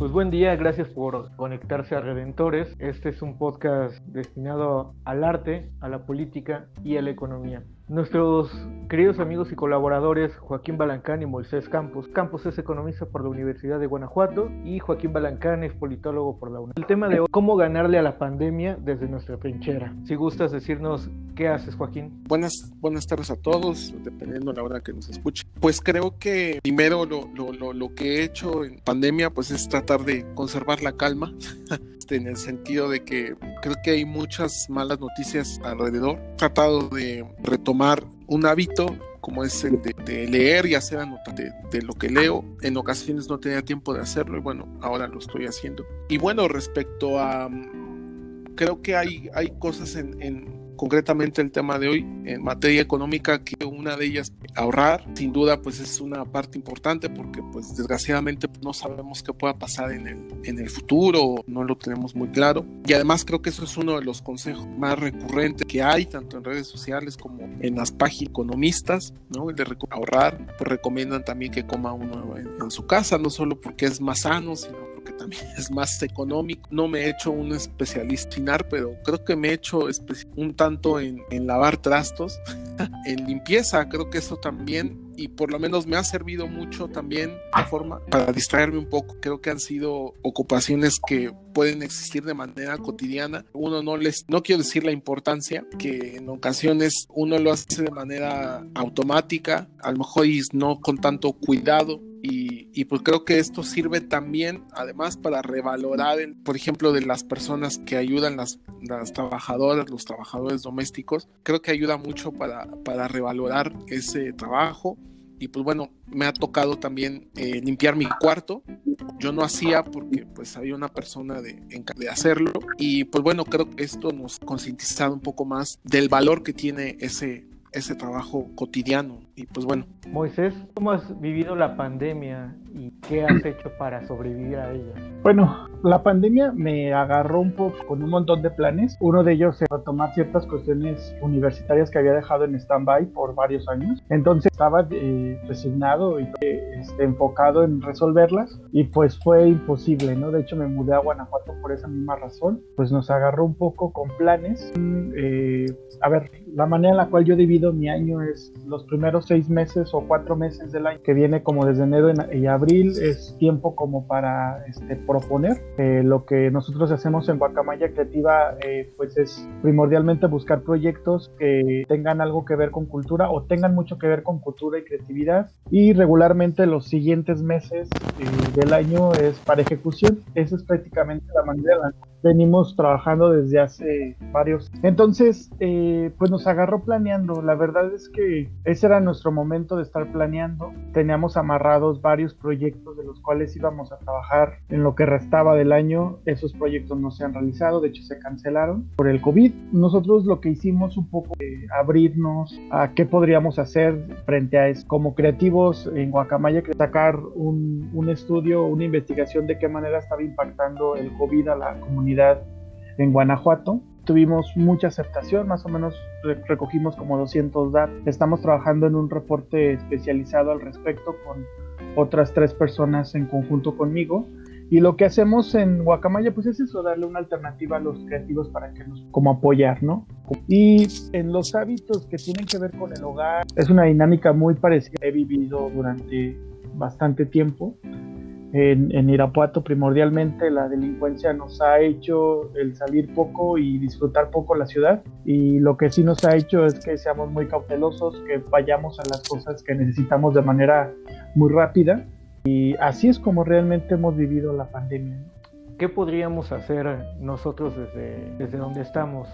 Pues buen día, gracias por conectarse a Redentores. Este es un podcast destinado al arte, a la política y a la economía. Nuestros queridos amigos y colaboradores Joaquín Balancán y Moisés Campos. Campos es economista por la Universidad de Guanajuato y Joaquín Balancán es politólogo por la UNAM. El tema de hoy, cómo ganarle a la pandemia desde nuestra trinchera. Si gustas decirnos qué haces, Joaquín. Buenas, buenas tardes a todos, dependiendo de la hora que nos escuchen. Pues creo que primero lo, lo, lo, lo que he hecho en pandemia pues es tratar de conservar la calma. en el sentido de que creo que hay muchas malas noticias alrededor. He tratado de retomar un hábito como es el de, leer y hacer anotar de, lo que leo. En ocasiones no tenía tiempo de hacerlo y bueno, ahora lo estoy haciendo. Y bueno, respecto a... Creo que hay, hay cosas en, en concretamente el tema de hoy en materia económica, que una de ellas ahorrar, sin duda pues es una parte importante porque pues desgraciadamente pues, no sabemos qué pueda pasar en el, en el futuro, no lo tenemos muy claro. Y además creo que eso es uno de los consejos más recurrentes que hay, tanto en redes sociales como en las páginas economistas, ¿no? El de ahorrar, pues recomiendan también que coma uno en, en su casa, no solo porque es más sano, sino también es más económico. No me he hecho un especialista pero creo que me he hecho un tanto en, en lavar trastos, en limpieza, creo que eso también y por lo menos me ha servido mucho también de forma para distraerme un poco. Creo que han sido ocupaciones que pueden existir de manera cotidiana. Uno no les, no quiero decir la importancia, que en ocasiones uno lo hace de manera automática, a lo mejor y no con tanto cuidado, y, y, pues creo que esto sirve también, además, para revalorar, por ejemplo, de las personas que ayudan, las, las trabajadoras, los trabajadores domésticos. Creo que ayuda mucho para, para revalorar ese trabajo. Y pues bueno, me ha tocado también eh, limpiar mi cuarto. Yo no hacía porque pues había una persona de, de hacerlo. Y pues bueno, creo que esto nos ha concientizado un poco más del valor que tiene ese, ese trabajo cotidiano. Y pues bueno. Moisés, ¿cómo has vivido la pandemia y qué has hecho para sobrevivir a ella? Bueno, la pandemia me agarró un poco con un montón de planes. Uno de ellos es retomar ciertas cuestiones universitarias que había dejado en stand-by por varios años. Entonces estaba eh, resignado y este, enfocado en resolverlas y pues fue imposible, ¿no? De hecho me mudé a Guanajuato por esa misma razón. Pues nos agarró un poco con planes. Eh, a ver, la manera en la cual yo divido mi año es los primeros seis meses o cuatro meses del año que viene como desde enero y abril es tiempo como para este, proponer eh, lo que nosotros hacemos en Guacamaya Creativa eh, pues es primordialmente buscar proyectos que tengan algo que ver con cultura o tengan mucho que ver con cultura y creatividad. Y regularmente los siguientes meses eh, del año es para ejecución. Esa es prácticamente la manera en la venimos trabajando desde hace varios entonces pues nos agarró planeando la verdad es que ese era nuestro momento de estar planeando teníamos amarrados varios proyectos de los cuales íbamos a trabajar en lo que restaba del año, esos proyectos no se han realizado, de hecho se cancelaron por el COVID. Nosotros lo que hicimos un poco de abrirnos a qué podríamos hacer frente a eso. Como creativos en Guacamaya, sacar un, un estudio, una investigación de qué manera estaba impactando el COVID a la comunidad en Guanajuato tuvimos mucha aceptación, más o menos recogimos como 200 datos. Estamos trabajando en un reporte especializado al respecto con otras tres personas en conjunto conmigo y lo que hacemos en Guacamaya, pues es eso, darle una alternativa a los creativos para que nos, como apoyar, ¿no? Y en los hábitos que tienen que ver con el hogar, es una dinámica muy parecida. He vivido durante bastante tiempo en, en, Irapuato primordialmente la delincuencia nos ha hecho el salir poco y disfrutar poco la ciudad y lo que sí nos ha hecho es que seamos muy cautelosos, que vayamos a las cosas que necesitamos de manera muy rápida y así es como realmente hemos vivido la pandemia. ¿Qué podríamos hacer nosotros desde, desde donde estamos?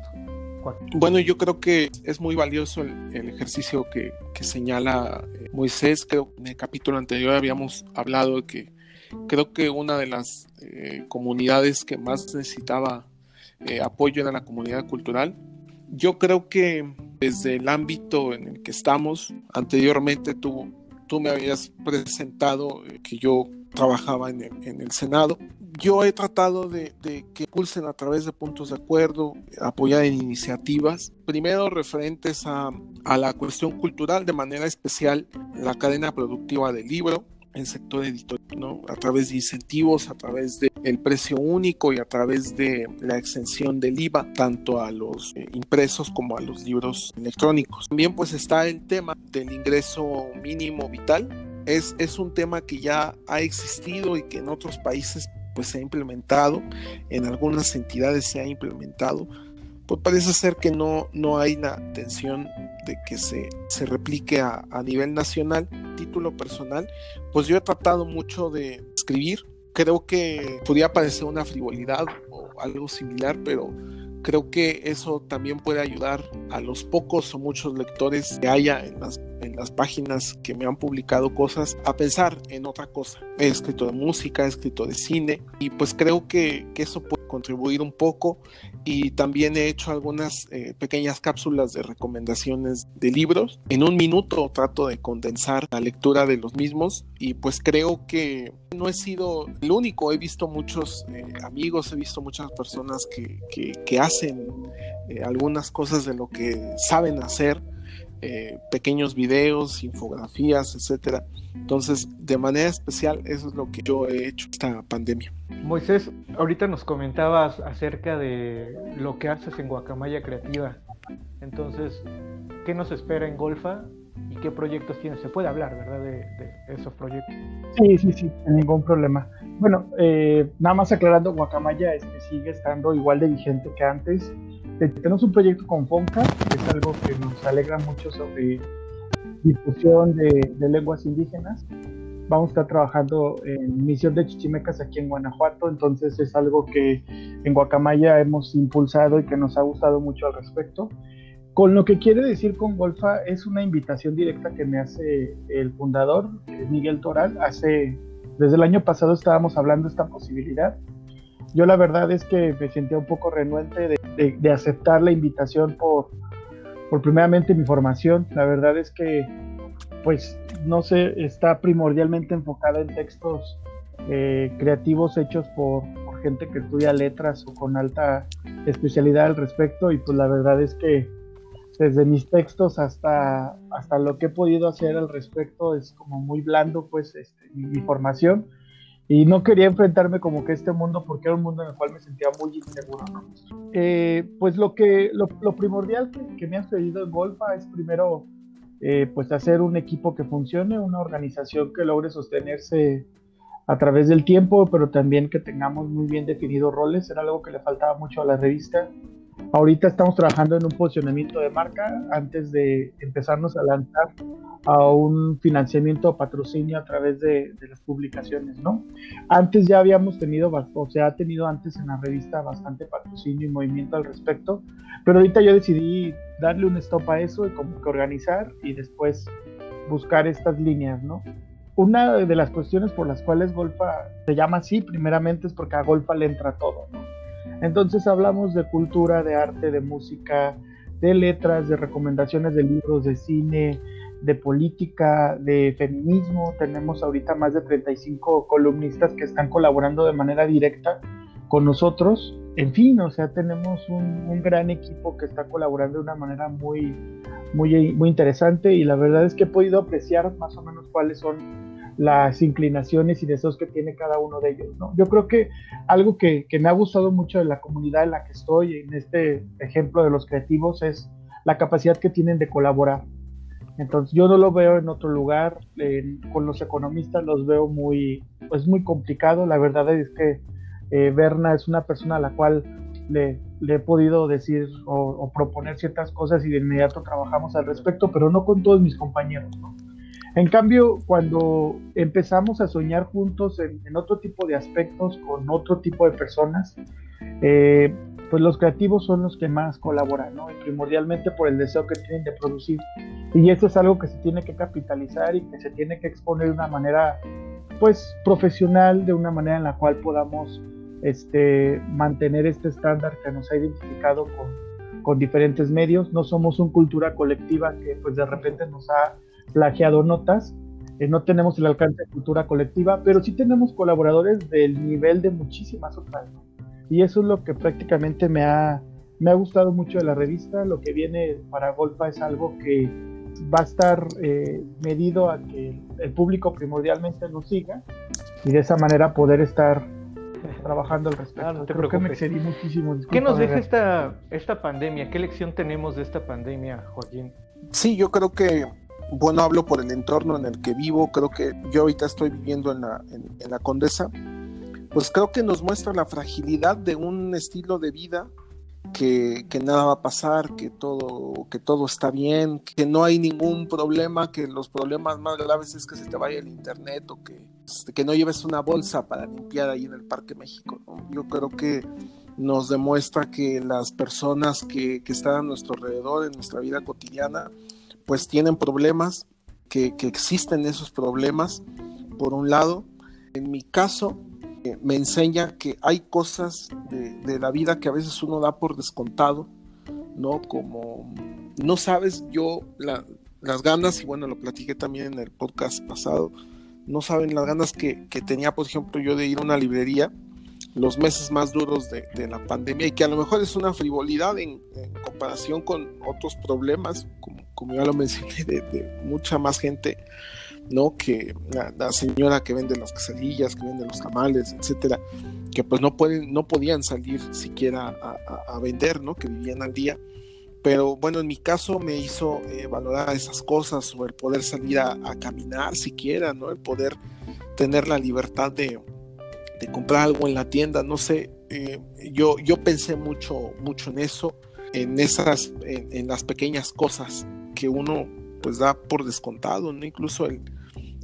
Bueno, yo creo que es muy valioso el, ejercicio que, que, señala eh, Moisés. Creo que en el capítulo anterior habíamos hablado de que creo que una de las eh, comunidades que más necesitaba eh, apoyo era la comunidad cultural. Yo creo que desde el ámbito en el que estamos, anteriormente tuvo tú me habías presentado eh, que yo trabajaba en el, Senado. Yo he tratado de, que impulsen a través de puntos de acuerdo, apoyar en iniciativas, primero referentes a, a la cuestión cultural, de manera especial la cadena productiva del libro, el sector editorial, ¿no? A través de incentivos, a través del precio único y a través de la exención del IVA, tanto a los eh, impresos como a los libros electrónicos. También pues está el tema del ingreso mínimo vital. Es, es un tema que ya ha existido y que en otros países pues se ha implementado, en algunas entidades se ha implementado, pues parece ser que no, no hay la intención de que se, se replique a, a, nivel nacional. Título personal, pues yo he tratado mucho de escribir. Creo que podría parecer una frivolidad o algo similar, pero creo que eso también puede ayudar a los pocos o muchos lectores que haya en las, en las páginas que me han publicado cosas a pensar en otra cosa. He escrito de música, he escrito de cine y pues creo que, que eso puede contribuir un poco y también he hecho algunas eh, pequeñas cápsulas de recomendaciones de libros. En un minuto trato de condensar la lectura de los mismos y pues creo que no he sido el único, he visto muchos eh, amigos, he visto muchas personas que, que, hacen eh, algunas cosas de lo que saben hacer. Eh, pequeños videos, infografías, etcétera. Entonces, de manera especial, eso es lo que yo he hecho esta pandemia. Moisés, ahorita nos comentabas acerca de lo que haces en Guacamaya Creativa. Entonces, ¿qué nos espera en Golfa y qué proyectos tienes? Se puede hablar, ¿verdad? De, de esos proyectos. Sí, sí, sí, sin ningún problema. Bueno, eh, nada más aclarando, Guacamaya este, sigue estando igual de vigente que antes. Tenemos un proyecto con FONCA, que es algo que nos alegra mucho sobre difusión de, de, lenguas indígenas. Vamos a estar trabajando en misión de chichimecas aquí en Guanajuato, entonces es algo que en Guacamaya hemos impulsado y que nos ha gustado mucho al respecto. Con lo que quiere decir con Golfa es una invitación directa que me hace el fundador, Miguel Toral. Hace, desde el año pasado estábamos hablando de esta posibilidad. Yo la verdad es que me sentía un poco renuente de, aceptar la invitación por, por primeramente mi formación. La verdad es que, pues, no sé, está primordialmente enfocada en textos eh, creativos hechos por, gente que estudia letras o con alta especialidad al respecto. Y pues la verdad es que desde mis textos hasta, hasta lo que he podido hacer al respecto es como muy blando, pues, este, mi formación y no quería enfrentarme como que a este mundo porque era un mundo en el cual me sentía muy inseguro. Eh, pues lo que lo, lo primordial que, que, me ha sucedido en Golfa es primero eh, pues hacer un equipo que funcione, una organización que logre sostenerse a través del tiempo, pero también que tengamos muy bien definidos roles, era algo que le faltaba mucho a la revista. Ahorita estamos trabajando en un posicionamiento de marca antes de empezarnos a lanzar a un financiamiento o patrocinio a través de, las publicaciones, ¿no? Antes ya habíamos tenido, o sea, ha tenido antes en la revista bastante patrocinio y movimiento al respecto, pero ahorita yo decidí darle un stop a eso y como que organizar y después buscar estas líneas, ¿no? Una de las cuestiones por las cuales Golfa se llama así, primeramente es porque a Golfa le entra todo, ¿no? Entonces hablamos de cultura, de arte, de música, de letras, de recomendaciones de libros, de cine, de política, de feminismo. Tenemos ahorita más de 35 columnistas que están colaborando de manera directa con nosotros. En fin, o sea, tenemos un, un gran equipo que está colaborando de una manera muy, muy, muy interesante y la verdad es que he podido apreciar más o menos cuáles son las inclinaciones y deseos que tiene cada uno de ellos. ¿no? Yo creo que algo que, que, me ha gustado mucho de la comunidad en la que estoy, en este ejemplo de los creativos, es la capacidad que tienen de colaborar. Entonces yo no lo veo en otro lugar, con los economistas los veo muy, pues muy complicado, la verdad es que eh, Berna es una persona a la cual le, le he podido decir o, o, proponer ciertas cosas y de inmediato trabajamos al respecto, pero no con todos mis compañeros. ¿no? En cambio, cuando empezamos a soñar juntos en, en, otro tipo de aspectos, con otro tipo de personas, eh, pues los creativos son los que más colaboran, primordialmente por el deseo que tienen de producir. Y esto es algo que se tiene que capitalizar y que se tiene que exponer de una manera, pues, profesional, de una manera en la cual podamos este, mantener este estándar que nos ha identificado con, con diferentes medios. No somos una cultura colectiva que, pues, de repente nos ha plagiado notas. Eh, no tenemos el alcance de cultura colectiva, pero sí tenemos colaboradores del nivel de muchísimas otras. ¿no? Y eso es lo que prácticamente me ha, me ha gustado mucho de la revista. Lo que viene para Golfa es algo que va a estar eh, medido a que el público primordialmente nos siga y de esa manera poder estar trabajando al respecto. Ah, no te Creo que me excedí muchísimo. ¿Qué nos deja esta, esta pandemia? ¿Qué lección tenemos de esta pandemia, Joaquín? Sí, yo creo que, bueno, hablo por el entorno en el que vivo, creo que yo ahorita estoy viviendo en la, en la Condesa, pues creo que nos muestra la fragilidad de un estilo de vida que, nada va a pasar, que todo, que todo está bien, que no hay ningún problema, que los problemas más graves es que se te vaya el internet o que, este, que no lleves una bolsa para limpiar ahí en el Parque México. Yo creo que nos demuestra que las personas que, están a nuestro alrededor en nuestra vida cotidiana, pues tienen problemas, que, que existen esos problemas, por un lado. En mi caso, me enseña que hay cosas de, la vida que a veces uno da por descontado, ¿no? Como no sabes yo las ganas, y bueno, lo platiqué también en el podcast pasado, no saben las ganas que, tenía, por ejemplo, yo de ir a una librería los meses más duros de, la pandemia y que a lo mejor es una frivolidad en, comparación con otros problemas, como, como ya lo mencioné, de mucha más gente ¿no? Que la, señora que vende las quesadillas, que vende los tamales, etcétera, que pues no pueden, no podían salir siquiera a, vender, ¿no? Que vivían al día. Pero bueno, en mi caso me hizo eh, valorar esas cosas, o el poder salir a, caminar siquiera, ¿no? El poder tener la libertad de, comprar algo en la tienda, no sé, eh, yo, yo pensé mucho, mucho en eso, en esas, en, las pequeñas cosas que uno pues da por descontado, ¿no? Incluso el,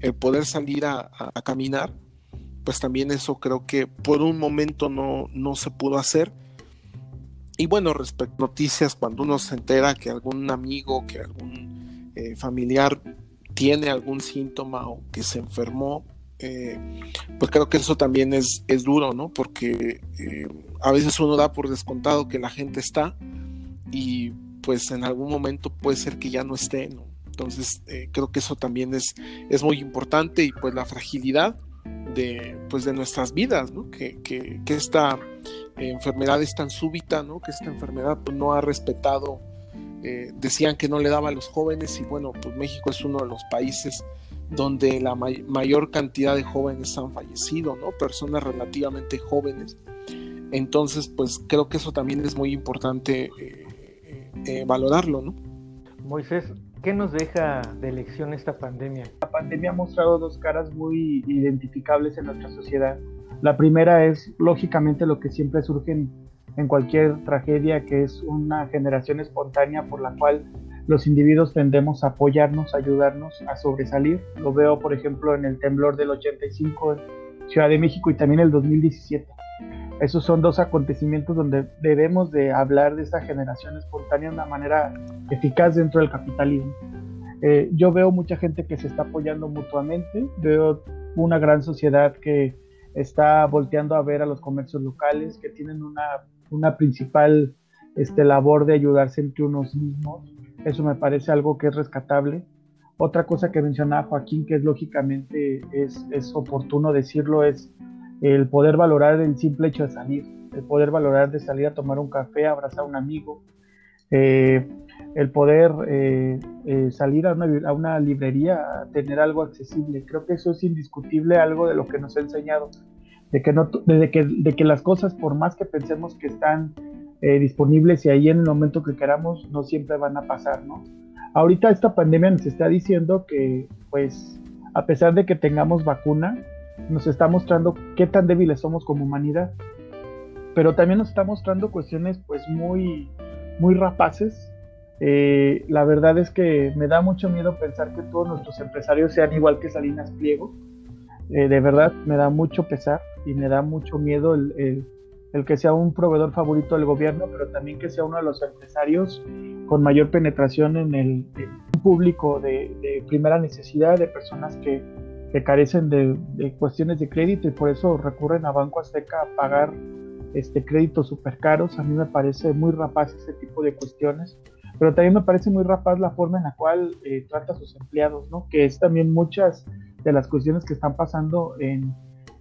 el poder salir a, caminar, pues también eso creo que por un momento no, no se pudo hacer. Y bueno, respecto a noticias, cuando uno se entera que algún amigo, que algún eh, familiar tiene algún síntoma o que se enfermó, eh, pues creo que eso también es, es duro, ¿no? Porque eh, a veces uno da por descontado que la gente está y pues en algún momento puede ser que ya no esté, ¿no? Entonces, eh, creo que eso también es, es muy importante y pues la fragilidad de, pues, de nuestras vidas, ¿no? Que, que, esta enfermedad es tan súbita, ¿no? Que esta enfermedad pues, no ha respetado, eh, decían que no le daba a los jóvenes y bueno, pues México es uno de los países donde la mayor cantidad de jóvenes han fallecido, ¿no? Personas relativamente jóvenes. Entonces, pues creo que eso también es muy importante eh, valorarlo, ¿no? Moisés, ¿Qué nos deja de lección esta pandemia? La pandemia ha mostrado dos caras muy identificables en nuestra sociedad. La primera es, lógicamente, lo que siempre surge en, cualquier tragedia, que es una generación espontánea por la cual los individuos tendemos a apoyarnos, a ayudarnos a sobresalir. Lo veo, por ejemplo, en el temblor del 85 en Ciudad de México y también el 2017. Esos son dos acontecimientos donde debemos de hablar de esta generación espontánea de una manera eficaz dentro del capitalismo. Eh, yo veo mucha gente que se está apoyando mutuamente, veo una gran sociedad que está volteando a ver a los comercios locales, que tienen una, una principal este, labor de ayudarse entre unos mismos. Eso me parece algo que es rescatable. Otra cosa que mencionaba Joaquín, que es lógicamente es, es oportuno decirlo, es el poder valorar el simple hecho de salir, el poder valorar de salir a tomar un café, abrazar a un amigo, eh, el poder eh, eh, salir a una, librería, a tener algo accesible. Creo que eso es indiscutible algo de lo que nos ha enseñado, de que, no, de que, de que las cosas, por más que pensemos que están disponibles y ahí en el momento que queramos, no siempre van a pasar, ¿no? Ahorita esta pandemia nos está diciendo que, pues, a pesar de que tengamos vacuna, nos está mostrando qué tan débiles somos como humanidad, pero también nos está mostrando cuestiones pues muy, muy rapaces. Eh, la verdad es que me da mucho miedo pensar que todos nuestros empresarios sean igual que Salinas Pliego. Eh, de verdad me da mucho pesar y me da mucho miedo el, el, que sea un proveedor favorito del gobierno, pero también que sea uno de los empresarios con mayor penetración en el público de primera necesidad, de personas que, que carecen de, cuestiones de crédito y por eso recurren a Banco Azteca a pagar este, créditos súper caros. A mí me parece muy rapaz ese tipo de cuestiones, pero también me parece muy rapaz la forma en la cual eh, trata a sus empleados, ¿no? que es también muchas de las cuestiones que están pasando en,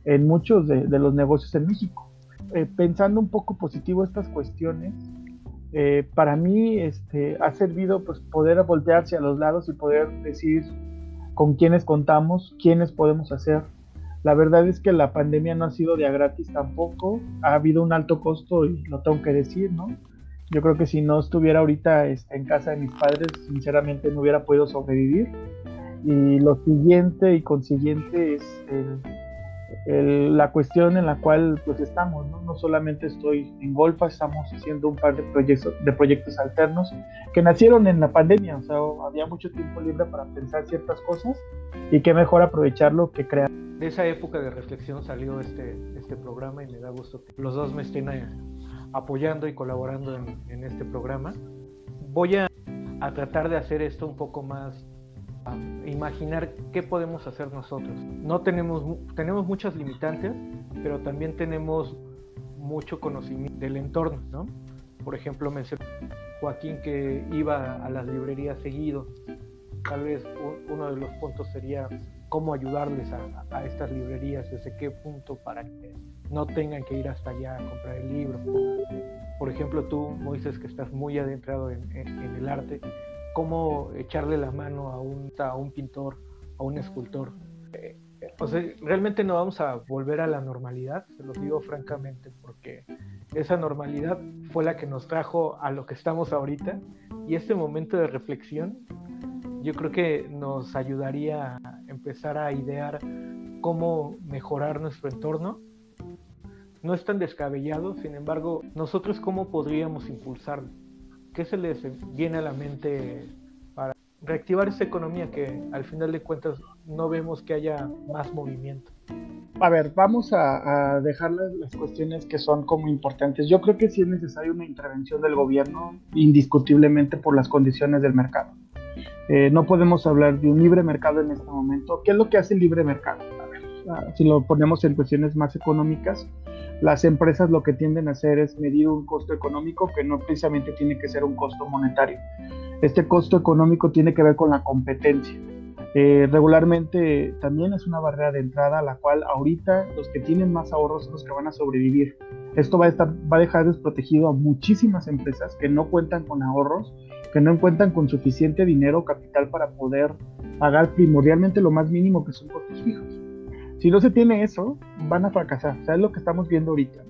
en muchos de, los negocios en México. Eh, pensando un poco positivo estas cuestiones, eh, para mí este, ha servido pues, poder voltearse a los lados y poder decir con quiénes contamos, quiénes podemos hacer. La verdad es que la pandemia no ha sido de a gratis tampoco, ha habido un alto costo y lo tengo que decir, ¿no? Yo creo que si no estuviera ahorita este, en casa de mis padres, sinceramente no hubiera podido sobrevivir. Y lo siguiente y consiguiente es el, la cuestión en la cual pues estamos, ¿no? no solamente estoy en Golfa, estamos haciendo un par de proyectos, de proyectos alternos que nacieron en la pandemia, o había mucho tiempo libre para pensar ciertas cosas y qué mejor aprovecharlo que crear. De esa época de reflexión salió este, este programa y me da gusto que los dos me estén eh, apoyando y colaborando en, en este programa. Voy a, a tratar de hacer esto un poco más imaginar qué podemos hacer nosotros. No tenemos, tenemos muchas limitantes, pero también tenemos mucho conocimiento del entorno, ¿no? Por ejemplo, mencionó Joaquín que iba a las librerías seguido. Tal vez uno de los puntos sería cómo ayudarles a, estas librerías, desde qué punto para que no tengan que ir hasta allá a comprar el libro. Por ejemplo, tú, Moisés, que estás muy adentrado en, en, en el arte, cómo echarle la mano a un, a un pintor, a un escultor. Eh, o sea, realmente no vamos a volver a la normalidad, se lo digo francamente, porque esa normalidad fue la que nos trajo a lo que estamos ahorita y este momento de reflexión yo creo que nos ayudaría a empezar a idear cómo mejorar nuestro entorno. No es tan descabellado, sin embargo, nosotros cómo podríamos impulsarlo. ¿Qué se les viene a la mente para reactivar esa economía que al final de cuentas no vemos que haya más movimiento? A ver, vamos a, dejar las, cuestiones que son como importantes. Yo creo que sí es necesaria una intervención del gobierno indiscutiblemente por las condiciones del mercado. Eh, no podemos hablar de un libre mercado en este momento. ¿Qué es lo que hace el libre mercado? Si lo ponemos en cuestiones más económicas, las empresas lo que tienden a hacer es medir un costo económico que no precisamente tiene que ser un costo monetario. Este costo económico tiene que ver con la competencia. Eh, regularmente también es una barrera de entrada a la cual ahorita los que tienen más ahorros son los que van a sobrevivir. Esto va a, estar, va a dejar desprotegido a muchísimas empresas que no cuentan con ahorros, que no cuentan con suficiente dinero o capital para poder pagar primordialmente lo más mínimo que son costos fijos. Si no se tiene eso, van a fracasar. O sea, es lo que estamos viendo ahorita.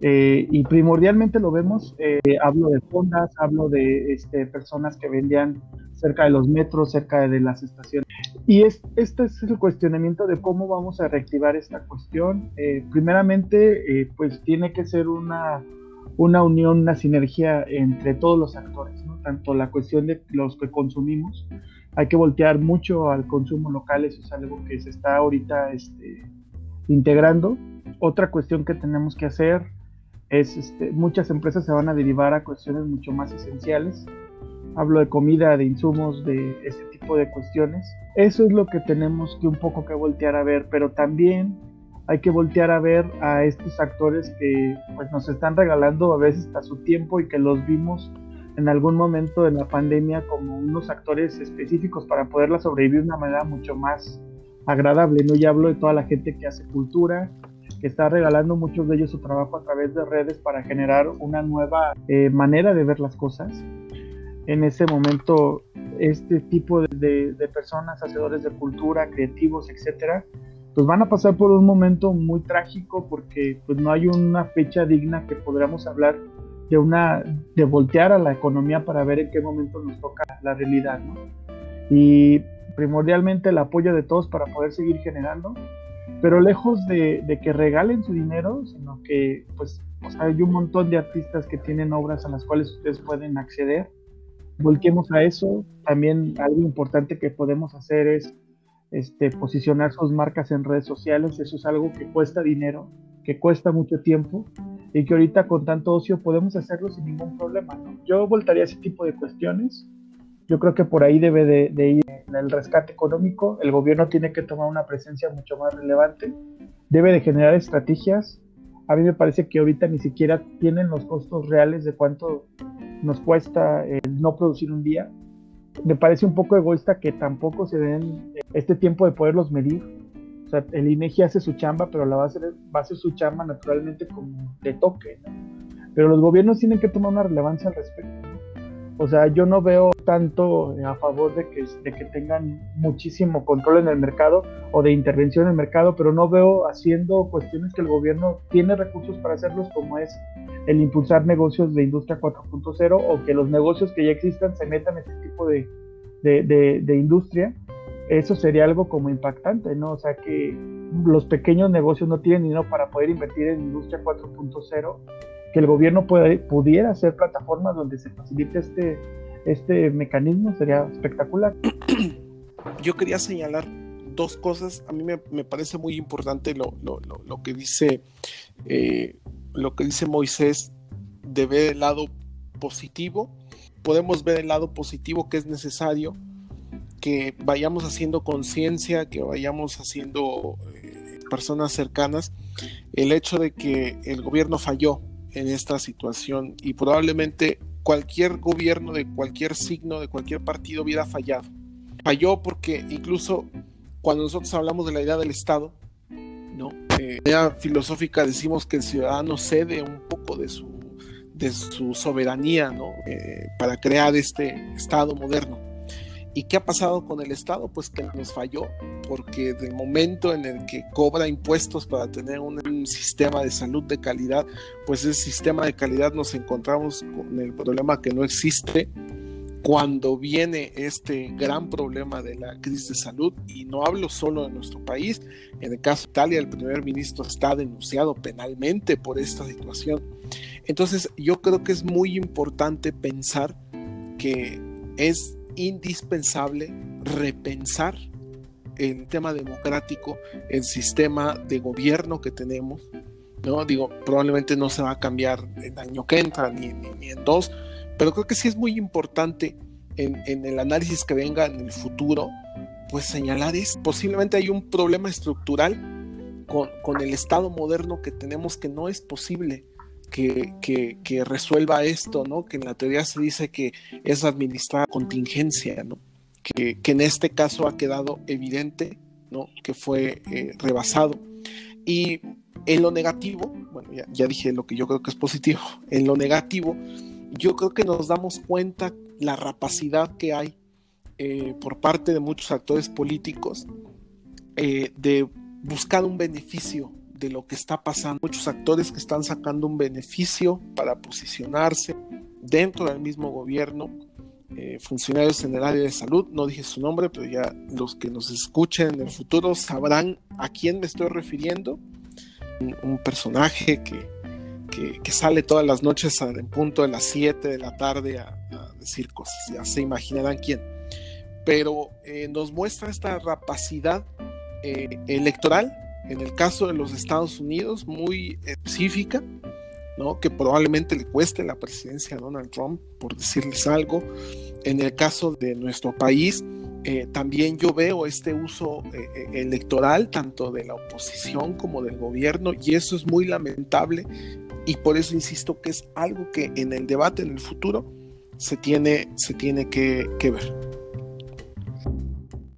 Eh, y primordialmente lo vemos, eh, hablo de fondas, hablo de este, personas que vendían cerca de los metros, cerca de las estaciones. Y es, este es el cuestionamiento de cómo vamos a reactivar esta cuestión. Eh, primeramente, pues tiene que ser una, una unión, una sinergia entre todos los actores, ¿no? tanto la cuestión de los que consumimos, hay que voltear mucho al consumo local, eso es algo que se está ahorita este, integrando. Otra cuestión que tenemos que hacer es, este, muchas empresas se van a derivar a cuestiones mucho más esenciales. Hablo de comida, de insumos, de ese tipo de cuestiones. Eso es lo que tenemos que un poco que voltear a ver, pero también hay que voltear a ver a estos actores que pues, nos están regalando a veces hasta su tiempo y que los vimos en algún momento de la pandemia como unos actores específicos para poderla sobrevivir de una manera mucho más agradable. ¿no? Ya hablo de toda la gente que hace cultura, que está regalando muchos de ellos su trabajo a través de redes para generar una nueva eh, manera de ver las cosas. En ese momento, este tipo de, de, personas, hacedores de cultura, creativos, etcétera, pues van a pasar por un momento muy trágico porque pues no hay una fecha digna que podamos hablar de una de voltear a la economía para ver en qué momento nos toca la realidad, ¿no? Y primordialmente el apoyo de todos para poder seguir generando, pero lejos de, que regalen su dinero, sino que pues hay un montón de artistas que tienen obras a las cuales ustedes pueden acceder. Volquemos a eso. También algo importante que podemos hacer es este, posicionar sus marcas en redes sociales. Eso es algo que cuesta dinero, que cuesta mucho tiempo y que ahorita con tanto ocio podemos hacerlo sin ningún problema. ¿no? Yo voltaría a ese tipo de cuestiones. Yo creo que por ahí debe de, ir el rescate económico. El gobierno tiene que tomar una presencia mucho más relevante. Debe de generar estrategias. A mí me parece que ahorita ni siquiera tienen los costos reales de cuánto nos cuesta no producir un día. Me parece un poco egoísta que tampoco se den este tiempo de poderlos medir o sea, el INEGI hace su chamba, pero la va a hacer, va a hacer su chamba naturalmente como de toque, ¿no? pero los gobiernos tienen que tomar una relevancia al respecto. O sea, yo no veo tanto a favor de que, de que tengan muchísimo control en el mercado o de intervención en el mercado, pero no veo haciendo cuestiones que el gobierno tiene recursos para hacerlos, como es el impulsar negocios de industria 4.0 o que los negocios que ya existan se metan en este tipo de, de, de, industria. Eso sería algo como impactante, ¿no? O sea, que los pequeños negocios no tienen dinero para poder invertir en industria 4.0 que el gobierno pudiera hacer plataformas donde se facilite este, este mecanismo sería espectacular. Yo quería señalar dos cosas. A mí me, parece muy importante lo, que dice eh, lo que dice Moisés de ver el lado positivo. Podemos ver el lado positivo que es necesario que vayamos haciendo conciencia, que vayamos haciendo eh, personas cercanas, el hecho de que el gobierno falló, en esta situación y probablemente cualquier gobierno de cualquier signo, de cualquier partido hubiera fallado. Falló porque incluso cuando nosotros hablamos de la idea del Estado, ¿no? Eh, idea filosófica decimos que el ciudadano cede un poco de su, de su soberanía ¿no? Eh, para crear este Estado moderno. ¿Y qué ha pasado con el Estado? Pues que nos falló, porque del momento en el que cobra impuestos para tener un, sistema de salud de calidad, pues ese sistema de calidad nos encontramos con el problema que no existe cuando viene este gran problema de la crisis de salud, y no hablo solo de nuestro país, en el caso de Italia el primer ministro está denunciado penalmente por esta situación. Entonces yo creo que es muy importante pensar que es indispensable repensar el tema democrático, el sistema de gobierno que tenemos. ¿no? Digo, probablemente no se va a cambiar en año que entra ni, ni, en dos, pero creo que sí es muy importante en, en, el análisis que venga en el futuro, pues señalar es, posiblemente hay un problema estructural con, con el Estado moderno que tenemos que no es posible que, resuelva esto, ¿no? Que en la teoría se dice que es administrar contingencia, ¿no? Que, en este caso ha quedado evidente, ¿no? Que fue eh, rebasado. Y en lo negativo, bueno, ya, dije lo que yo creo que es positivo, en lo negativo, yo creo que nos damos cuenta la rapacidad que hay eh, por parte de muchos actores políticos eh, de buscar un beneficio de lo que está pasando. Muchos actores que están sacando un beneficio para posicionarse dentro del mismo gobierno. Eh, funcionarios en el área de salud, no dije su nombre, pero ya los que nos escuchen en el futuro sabrán a quién me estoy refiriendo. Un, personaje que, que, sale todas las noches en punto de las 7 de la tarde a, decir cosas, ya se imaginarán quién. Pero eh, nos muestra esta rapacidad eh, electoral en el caso de los Estados Unidos, muy específica, ¿no? que probablemente le cueste la presidencia a Donald Trump, por decirles algo. En el caso de nuestro país, eh, también yo veo este uso eh, eh, electoral tanto de la oposición como del gobierno y eso es muy lamentable y por eso insisto que es algo que en el debate en el futuro se tiene, se tiene que, que ver.